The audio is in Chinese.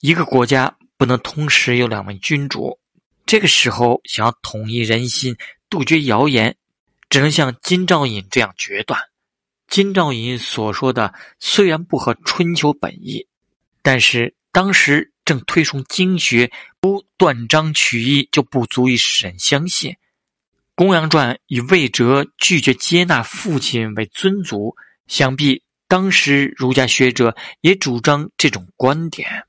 一个国家不能同时有两位君主。这个时候，想要统一人心、杜绝谣言，只能像金兆尹这样决断。金兆尹所说的虽然不合春秋本意，但是当时正推崇经学，不断章取义就不足以使人相信。《公羊传》以魏哲拒绝接纳父亲为尊族，想必当时儒家学者也主张这种观点。